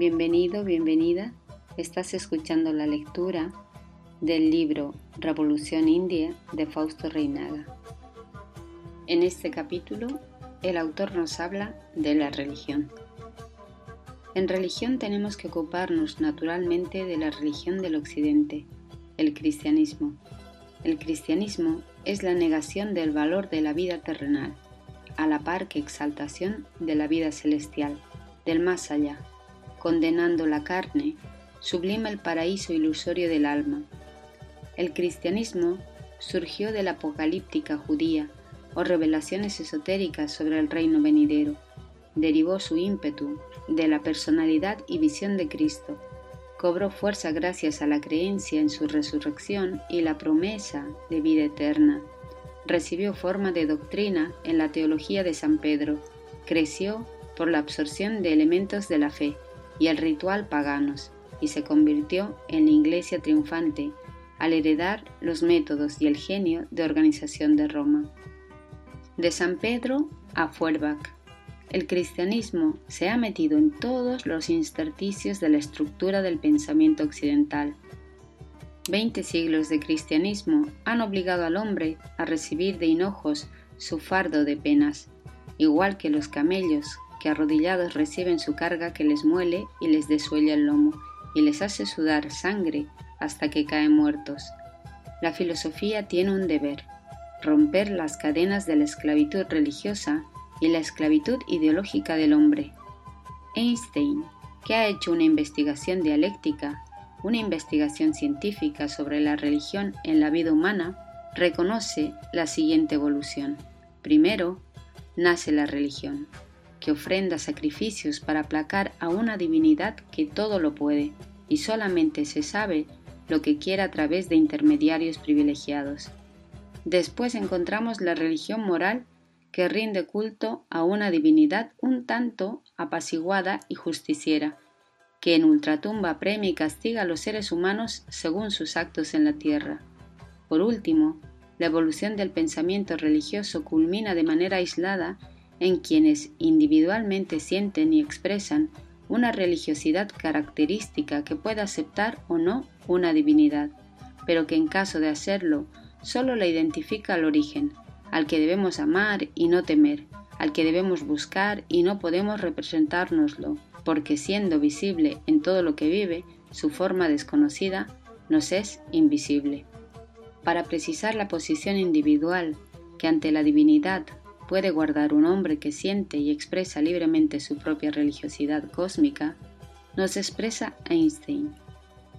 Bienvenido, bienvenida. Estás escuchando la lectura del libro Revolución India de Fausto Reinaga. En este capítulo, el autor nos habla de la religión. En religión tenemos que ocuparnos naturalmente de la religión del Occidente, el cristianismo. El cristianismo es la negación del valor de la vida terrenal, a la par que exaltación de la vida celestial, del más allá, condenando la carne, sublima el paraíso ilusorio del alma el cristianismo surgió de la apocalíptica judía o revelaciones esotéricas sobre el reino venidero. Derivó su ímpetu de la personalidad y visión de Cristo. Cobró fuerza gracias a la creencia en su resurrección y la promesa de vida eterna. Recibió forma de doctrina en la teología de San Pedro. Creció por la absorción de elementos de la fe y el ritual paganos y se convirtió en la iglesia triunfante al heredar los métodos y el genio de organización de Roma. De San Pedro a Feuerbach, el cristianismo se ha metido en todos los intersticios de la estructura del pensamiento occidental. Veinte siglos de cristianismo han obligado al hombre a recibir de hinojos su fardo de penas, igual que los camellos que arrodillados reciben su carga que les muele y les desuella el lomo y les hace sudar sangre hasta que caen muertos. La filosofía tiene un deber, romper las cadenas de la esclavitud religiosa y la esclavitud ideológica del hombre. Einstein, que ha hecho una investigación dialéctica, una investigación científica sobre la religión en la vida humana, reconoce la siguiente evolución. Primero, nace la religión, que ofrenda sacrificios para aplacar a una divinidad que todo lo puede y solamente se sabe lo que quiera a través de intermediarios privilegiados. Después encontramos la religión moral que rinde culto a una divinidad un tanto apaciguada y justiciera, que en ultratumba premia y castiga a los seres humanos según sus actos en la tierra. Por último, la evolución del pensamiento religioso culmina de manera aislada en quienes individualmente sienten y expresan una religiosidad característica que pueda aceptar o no una divinidad, pero que en caso de hacerlo solo la identifica al origen, al que debemos amar y no temer, al que debemos buscar y no podemos representárnoslo, porque siendo visible en todo lo que vive, su forma desconocida nos es invisible. Para precisar la posición individual que ante la divinidad puede guardar un hombre que siente y expresa libremente su propia religiosidad cósmica, nos expresa Einstein.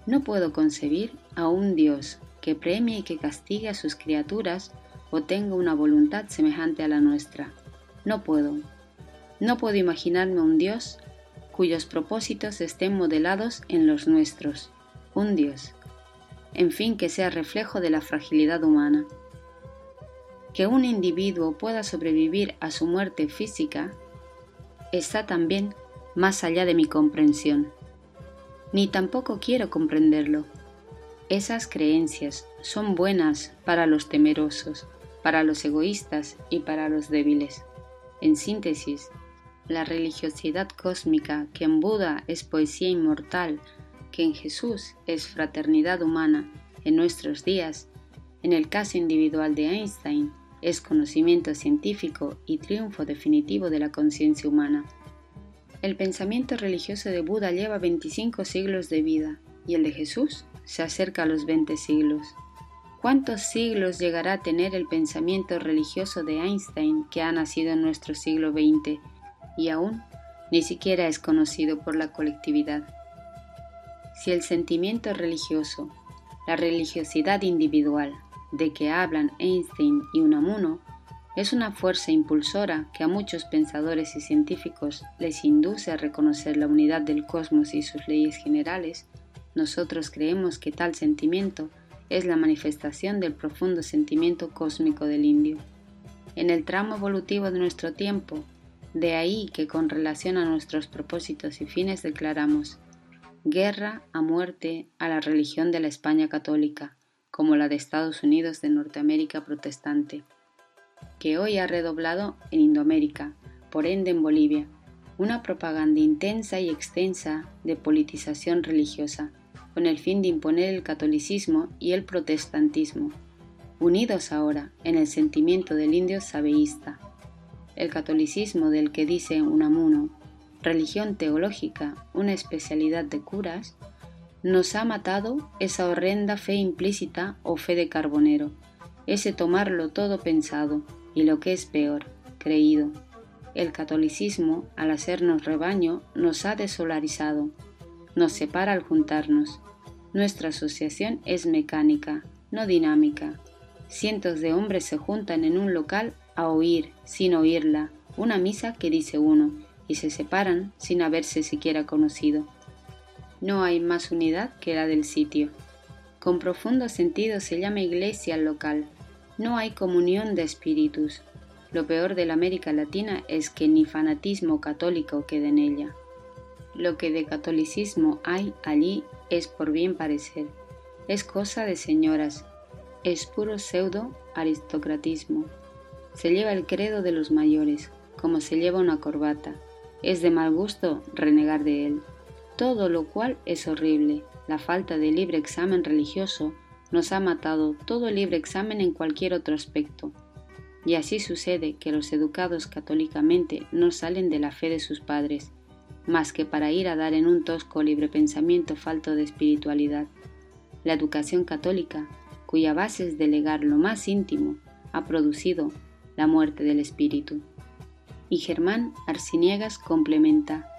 No puedo concebir a un Dios que premie y que castigue a sus criaturas o tenga una voluntad semejante a la nuestra. No puedo. No puedo imaginarme un Dios cuyos propósitos estén modelados en los nuestros. Un Dios. En fin, que sea reflejo de la fragilidad humana que un individuo pueda sobrevivir a su muerte física está también más allá de mi comprensión. Ni tampoco quiero comprenderlo. Esas creencias son buenas para los temerosos, para los egoístas y para los débiles. En síntesis, la religiosidad cósmica que en Buda es poesía inmortal, que en Jesús es fraternidad humana en nuestros días, en el caso individual de Einstein, es conocimiento científico y triunfo definitivo de la conciencia humana. El pensamiento religioso de Buda lleva 25 siglos de vida y el de Jesús se acerca a los 20 siglos. ¿Cuántos siglos llegará a tener el pensamiento religioso de Einstein que ha nacido en nuestro siglo XX y aún ni siquiera es conocido por la colectividad? Si el sentimiento religioso, la religiosidad individual, de que hablan Einstein y Unamuno es una fuerza impulsora que a muchos pensadores y científicos les induce a reconocer la unidad del cosmos y sus leyes generales, nosotros creemos que tal sentimiento es la manifestación del profundo sentimiento cósmico del indio. En el tramo evolutivo de nuestro tiempo, de ahí que con relación a nuestros propósitos y fines declaramos guerra a muerte a la religión de la España católica, como la de Estados Unidos de Norteamérica protestante, que hoy ha redoblado en Indoamérica, por ende en Bolivia, una propaganda intensa y extensa de politización religiosa, con el fin de imponer el catolicismo y el protestantismo, unidos ahora en el sentimiento del indio sabeísta. El catolicismo del que dice Unamuno, religión teológica, una especialidad de curas, nos ha matado esa horrenda fe implícita o fe de carbonero, ese tomarlo todo pensado y lo que es peor, creído. El catolicismo, al hacernos rebaño, nos ha desolarizado, nos separa al juntarnos. Nuestra asociación es mecánica, no dinámica. Cientos de hombres se juntan en un local a oír, sin oírla, una misa que dice uno, y se separan sin haberse siquiera conocido. No hay más unidad que la del sitio. Con profundo sentido se llama iglesia al local. No hay comunión de espíritus. Lo peor de la América Latina es que ni fanatismo católico queda en ella. Lo que de catolicismo hay allí es por bien parecer. Es cosa de señoras. Es puro pseudo aristocratismo. Se lleva el credo de los mayores, como se lleva una corbata. Es de mal gusto renegar de él todo lo cual es horrible. La falta de libre examen religioso nos ha matado todo libre examen en cualquier otro aspecto. Y así sucede que los educados católicamente no salen de la fe de sus padres, más que para ir a dar en un tosco libre pensamiento falto de espiritualidad. La educación católica, cuya base es delegar lo más íntimo, ha producido la muerte del espíritu. Y Germán Arciniegas complementa,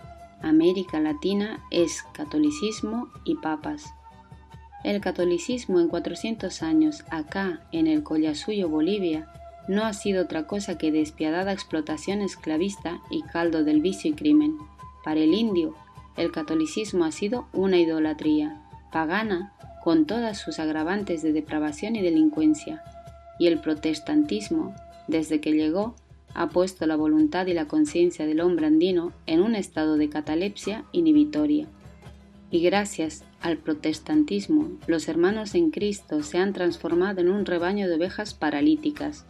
América Latina es catolicismo y papas. El catolicismo en 400 años acá en el Collasuyo Bolivia no ha sido otra cosa que despiadada explotación esclavista y caldo del vicio y crimen. Para el indio, el catolicismo ha sido una idolatría, pagana, con todas sus agravantes de depravación y delincuencia, y el protestantismo, desde que llegó, ha puesto la voluntad y la conciencia del hombre andino en un estado de catalepsia inhibitoria. Y gracias al protestantismo, los hermanos en Cristo se han transformado en un rebaño de ovejas paralíticas,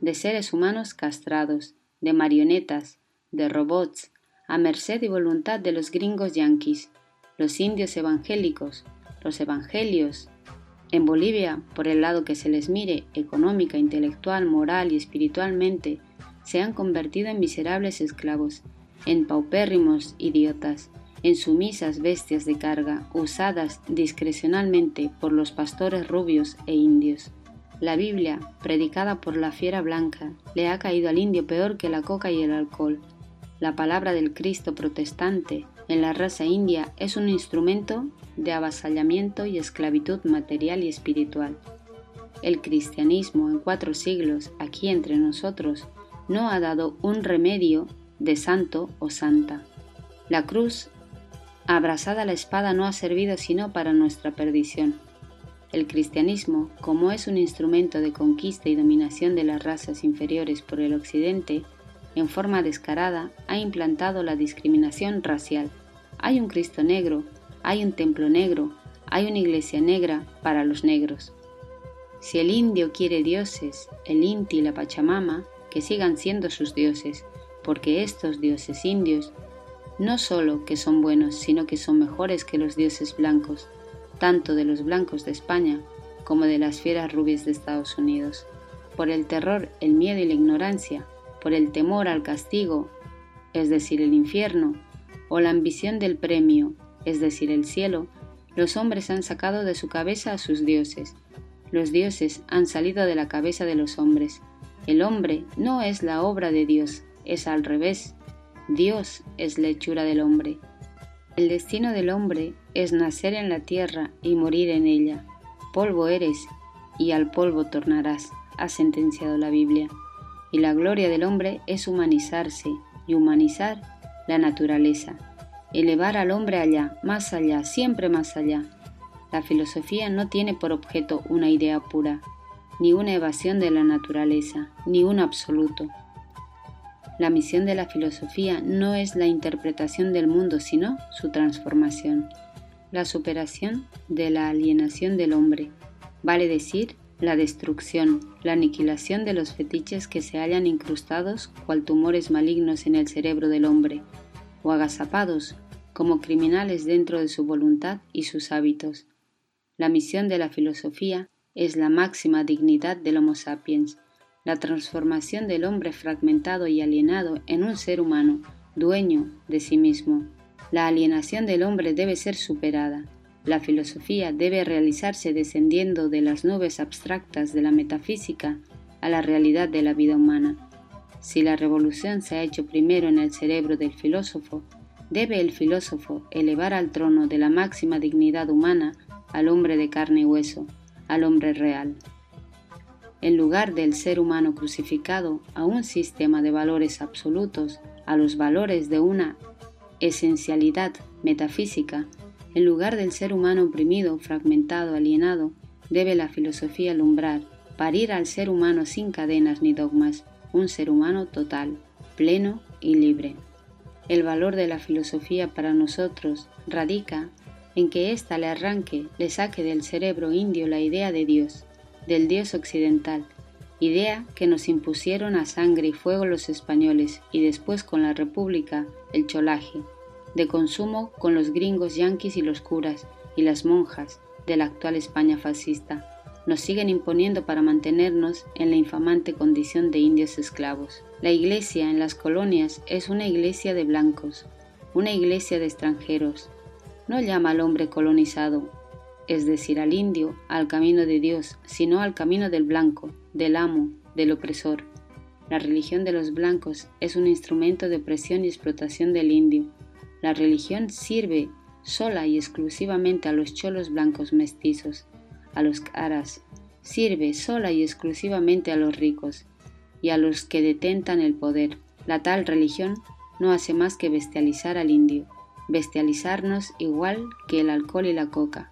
de seres humanos castrados, de marionetas, de robots, a merced y voluntad de los gringos yanquis, los indios evangélicos, los evangelios. En Bolivia, por el lado que se les mire, económica, intelectual, moral y espiritualmente, se han convertido en miserables esclavos, en paupérrimos idiotas, en sumisas bestias de carga, usadas discrecionalmente por los pastores rubios e indios. La Biblia, predicada por la fiera blanca, le ha caído al indio peor que la coca y el alcohol. La palabra del Cristo protestante en la raza india es un instrumento de avasallamiento y esclavitud material y espiritual. El cristianismo en cuatro siglos, aquí entre nosotros, no ha dado un remedio de santo o santa. La cruz, abrazada la espada, no ha servido sino para nuestra perdición. El cristianismo, como es un instrumento de conquista y dominación de las razas inferiores por el occidente, en forma descarada ha implantado la discriminación racial. Hay un Cristo negro, hay un templo negro, hay una iglesia negra para los negros. Si el indio quiere dioses, el Inti y la Pachamama, que sigan siendo sus dioses, porque estos dioses indios no solo que son buenos, sino que son mejores que los dioses blancos, tanto de los blancos de España como de las fieras rubias de Estados Unidos. Por el terror, el miedo y la ignorancia, por el temor al castigo, es decir, el infierno, o la ambición del premio, es decir, el cielo, los hombres han sacado de su cabeza a sus dioses. Los dioses han salido de la cabeza de los hombres el hombre no es la obra de Dios, es al revés. Dios es la hechura del hombre. El destino del hombre es nacer en la tierra y morir en ella. Polvo eres y al polvo tornarás, ha sentenciado la Biblia. Y la gloria del hombre es humanizarse y humanizar la naturaleza, elevar al hombre allá, más allá, siempre más allá. La filosofía no tiene por objeto una idea pura, ni una evasión de la naturaleza, ni un absoluto. La misión de la filosofía no es la interpretación del mundo, sino su transformación, la superación de la alienación del hombre, vale decir, la destrucción, la aniquilación de los fetiches que se hallan incrustados cual tumores malignos en el cerebro del hombre, o agazapados como criminales dentro de su voluntad y sus hábitos. La misión de la filosofía es la máxima dignidad del Homo sapiens, la transformación del hombre fragmentado y alienado en un ser humano, dueño de sí mismo. La alienación del hombre debe ser superada. La filosofía debe realizarse descendiendo de las nubes abstractas de la metafísica a la realidad de la vida humana. Si la revolución se ha hecho primero en el cerebro del filósofo, debe el filósofo elevar al trono de la máxima dignidad humana al hombre de carne y hueso, al hombre real en lugar del ser humano crucificado a un sistema de valores absolutos, a los valores de una esencialidad metafísica, en lugar del ser humano oprimido, fragmentado, alienado, debe la filosofía alumbrar, parir al ser humano sin cadenas ni dogmas, un ser humano total, pleno y libre. El valor de la filosofía para nosotros radica en que ésta le arranque, le saque del cerebro indio la idea de Dios, del Dios occidental, idea que nos impusieron a sangre y fuego los españoles y después con la República el cholaje, de consumo con los gringos yanquis y los curas y las monjas de la actual España fascista, nos siguen imponiendo para mantenernos en la infamante condición de indios esclavos. La iglesia en las colonias es una iglesia de blancos, una iglesia de extranjeros. No llama al hombre colonizado, es decir, al indio, al camino de Dios, sino al camino del blanco, del amo, del opresor. La religión de los blancos es un instrumento de opresión y explotación del indio. La religión sirve sola y exclusivamente a los cholos blancos mestizos, a los caras, sirve sola y exclusivamente a los ricos y a los que detentan el poder. La tal religión no hace más que bestializar al indio, bestializarnos igual que el alcohol y la coca,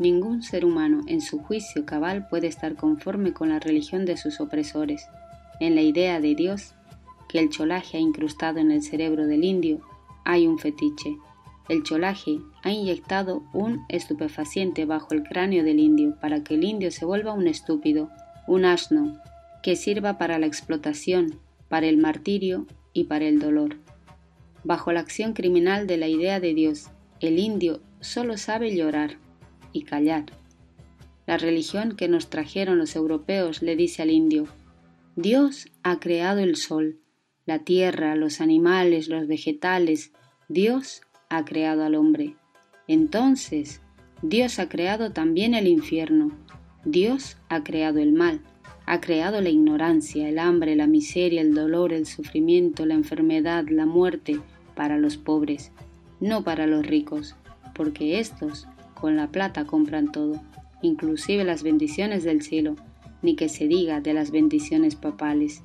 Ningún ser humano en su juicio cabal puede estar conforme con la religión de sus opresores. En la idea de Dios, que el cholaje ha incrustado en el cerebro del indio, hay un fetiche. El cholaje ha inyectado un estupefaciente bajo el cráneo del indio para que el indio se vuelva un estúpido, un asno, que sirva para la explotación, para el martirio y para el dolor. Bajo la acción criminal de la idea de Dios, el indio solo sabe llorar y callar. La religión que nos trajeron los europeos le dice al indio, Dios ha creado el sol, la tierra, los animales, los vegetales, Dios ha creado al hombre. Entonces, Dios ha creado también el infierno, Dios ha creado el mal, ha creado la ignorancia, el hambre, la miseria, el dolor, el sufrimiento, la enfermedad, la muerte, para los pobres, no para los ricos, porque éstos con la plata compran todo, inclusive las bendiciones del cielo, ni que se diga de las bendiciones papales.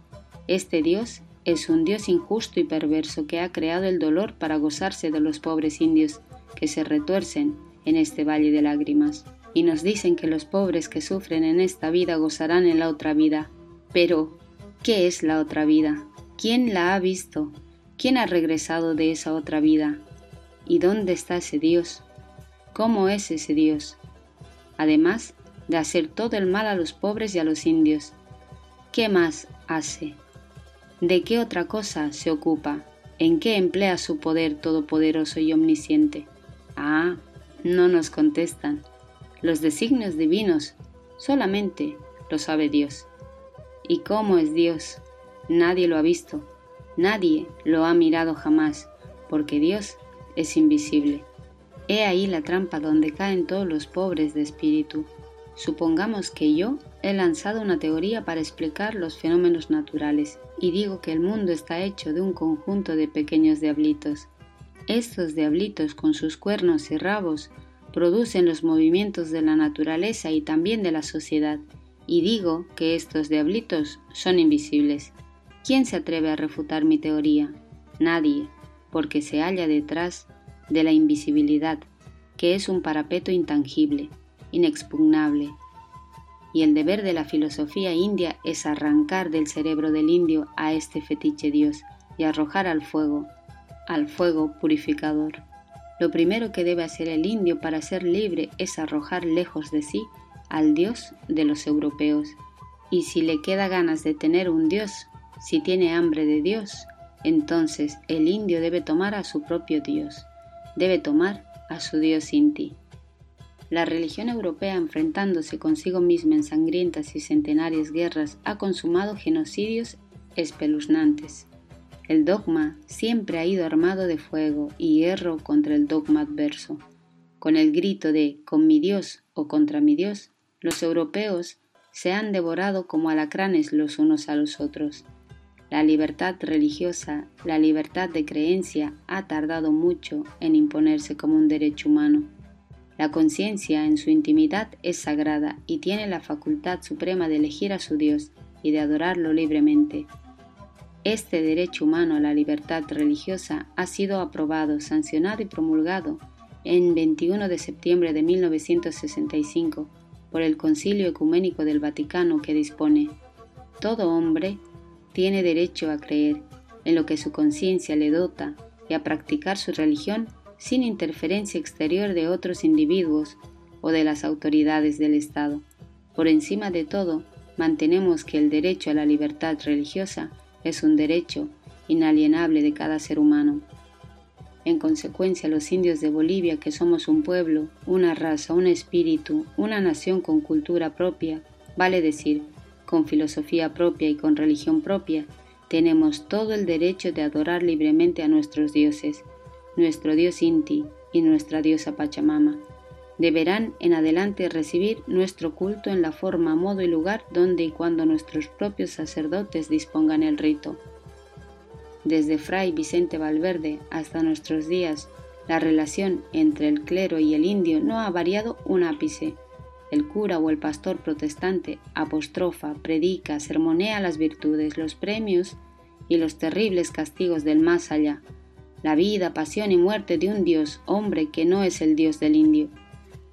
Este Dios es un Dios injusto y perverso que ha creado el dolor para gozarse de los pobres indios que se retuercen en este valle de lágrimas. Y nos dicen que los pobres que sufren en esta vida gozarán en la otra vida. Pero, ¿qué es la otra vida? ¿Quién la ha visto? ¿Quién ha regresado de esa otra vida? ¿Y dónde está ese Dios? cómo es ese Dios, además de hacer todo el mal a los pobres y a los indios. ¿Qué más hace? ¿De qué otra cosa se ocupa? ¿En qué emplea su poder todopoderoso y omnisciente? Ah, no nos contestan. Los designios divinos solamente lo sabe Dios. ¿Y cómo es Dios? Nadie lo ha visto, nadie lo ha mirado jamás, porque Dios es invisible. He ahí la trampa donde caen todos los pobres de espíritu. Supongamos que yo he lanzado una teoría para explicar los fenómenos naturales y digo que el mundo está hecho de un conjunto de pequeños diablitos. Estos diablitos con sus cuernos y rabos producen los movimientos de la naturaleza y también de la sociedad, y digo que estos diablitos son invisibles. ¿Quién se atreve a refutar mi teoría? Nadie, porque se halla detrás de la invisibilidad, que es un parapeto intangible, inexpugnable. Y el deber de la filosofía india es arrancar del cerebro del indio a este fetiche Dios y arrojar al fuego, al fuego purificador. Lo primero que debe hacer el indio para ser libre es arrojar lejos de sí al Dios de los europeos. Y si le queda ganas de tener un Dios, si tiene hambre de Dios, entonces el indio debe tomar a su propio Dios, debe tomar a su Dios Inti. La religión europea, enfrentándose consigo misma en sangrientas y centenarias guerras, ha consumado genocidios espeluznantes. El dogma siempre ha ido armado de fuego y hierro contra el dogma adverso. Con el grito de con mi Dios o contra mi Dios, los europeos se han devorado como alacranes los unos a los otros. La libertad religiosa, la libertad de creencia ha tardado mucho en imponerse como un derecho humano. La conciencia en su intimidad es sagrada y tiene la facultad suprema de elegir a su Dios y de adorarlo libremente. Este derecho humano a la libertad religiosa ha sido aprobado, sancionado y promulgado en 21 de septiembre de 1965 por el Concilio Ecuménico del Vaticano que dispone, todo hombre tiene derecho a creer en lo que su conciencia le dota y a practicar su religión sin interferencia exterior de otros individuos o de las autoridades del Estado. Por encima de todo, mantenemos que el derecho a la libertad religiosa es un derecho inalienable de cada ser humano. En consecuencia, los indios de Bolivia, que somos un pueblo, una raza, un espíritu, una nación con cultura propia, vale decir, con filosofía propia y con religión propia, tenemos todo el derecho de adorar libremente a nuestros dioses, nuestro dios Inti y nuestra diosa Pachamama. Deberán en adelante recibir nuestro culto en la forma, modo y lugar donde y cuando nuestros propios sacerdotes dispongan el rito. Desde Fray Vicente Valverde hasta nuestros días, la relación entre el clero y el indio no ha variado un ápice el cura o el pastor protestante apostrofa, predica, sermonea las virtudes, los premios y los terribles castigos del más allá, la vida, pasión y muerte de un Dios hombre que no es el Dios del indio.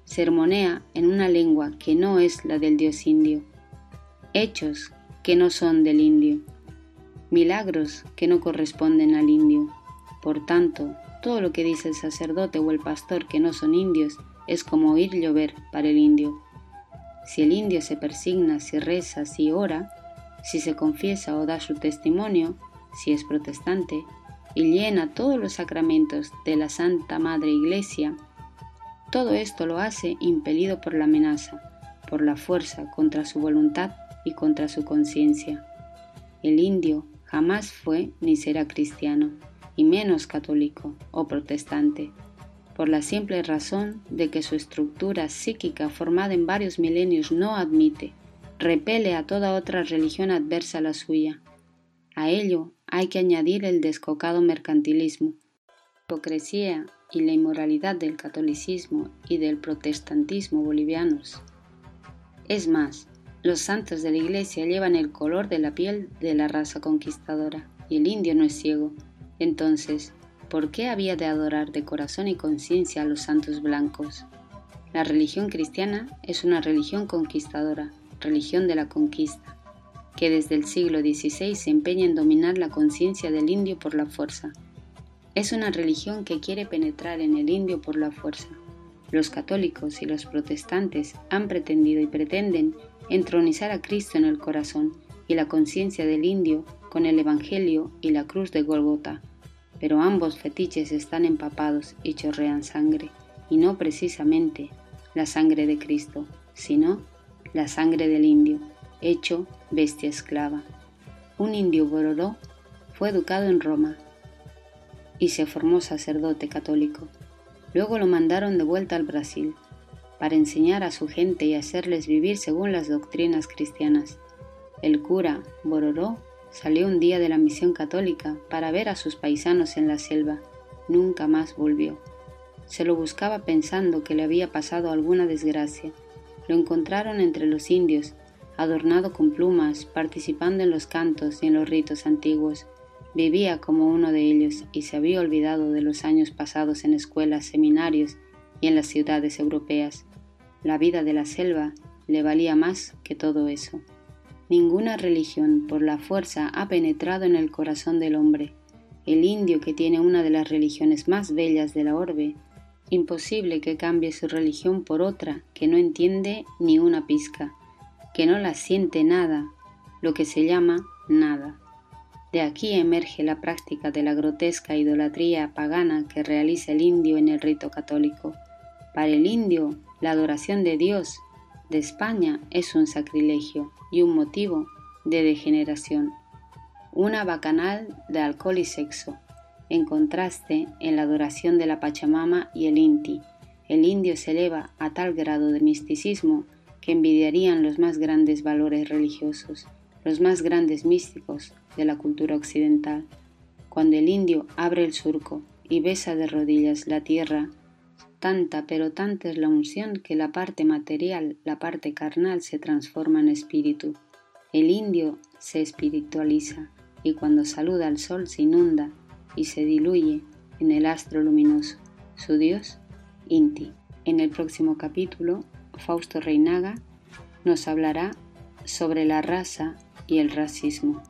Sermonea en una lengua que no es la del Dios indio. Hechos que no son del indio. Milagros que no corresponden al indio. Por tanto, todo lo que dice el sacerdote o el pastor que no son indios es como oír llover para el indio. Si el indio se persigna, si reza, si ora, si se confiesa o da su testimonio, si es protestante, y llena todos los sacramentos de la Santa Madre Iglesia, todo esto lo hace impelido por la amenaza, por la fuerza contra su voluntad y contra su conciencia. El indio jamás fue ni será cristiano, y menos católico o protestante por la simple razón de que su estructura psíquica formada en varios milenios no admite, repele a toda otra religión adversa a la suya. A ello hay que añadir el descocado mercantilismo, hipocresía y la inmoralidad del catolicismo y del protestantismo bolivianos. Es más, los santos de la Iglesia llevan el color de la piel de la raza conquistadora, y el indio no es ciego. Entonces, ¿por qué había de adorar de corazón y conciencia a los santos blancos? La religión cristiana es una religión conquistadora, religión de la conquista, que desde el siglo XVI se empeña en dominar la conciencia del indio por la fuerza. Es una religión que quiere penetrar en el indio por la fuerza. Los católicos y los protestantes han pretendido y pretenden entronizar a Cristo en el corazón y la conciencia del indio con el Evangelio y la cruz de Golgota pero ambos fetiches están empapados y chorrean sangre, y no precisamente la sangre de Cristo, sino la sangre del indio, hecho bestia esclava. Un indio Borodó fue educado en Roma y se formó sacerdote católico. Luego lo mandaron de vuelta al Brasil para enseñar a su gente y hacerles vivir según las doctrinas cristianas. El cura Bororó Salió un día de la misión católica para ver a sus paisanos en la selva. Nunca más volvió. Se lo buscaba pensando que le había pasado alguna desgracia. Lo encontraron entre los indios, adornado con plumas, participando en los cantos y en los ritos antiguos. Vivía como uno de ellos y se había olvidado de los años pasados en escuelas, seminarios y en las ciudades europeas. La vida de la selva le valía más que todo eso. Ninguna religión por la fuerza ha penetrado en el corazón del hombre. El indio que tiene una de las religiones más bellas de la orbe, imposible que cambie su religión por otra que no entiende ni una pizca, que no la siente nada, lo que se llama nada. De aquí emerge la práctica de la grotesca idolatría pagana que realiza el indio en el rito católico. Para el indio, la adoración de Dios de España es un sacrilegio y un motivo de degeneración, una bacanal de alcohol y sexo, en contraste en la adoración de la Pachamama y el Inti. El indio se eleva a tal grado de misticismo que envidiarían los más grandes valores religiosos, los más grandes místicos de la cultura occidental. Cuando el indio abre el surco y besa de rodillas la tierra, tanta pero tanta es la unción que la parte material, la parte carnal se transforma en espíritu. El indio se espiritualiza y cuando saluda al sol se inunda y se diluye en el astro luminoso, su dios Inti. En el próximo capítulo Fausto Reinaga nos hablará sobre la raza y el racismo.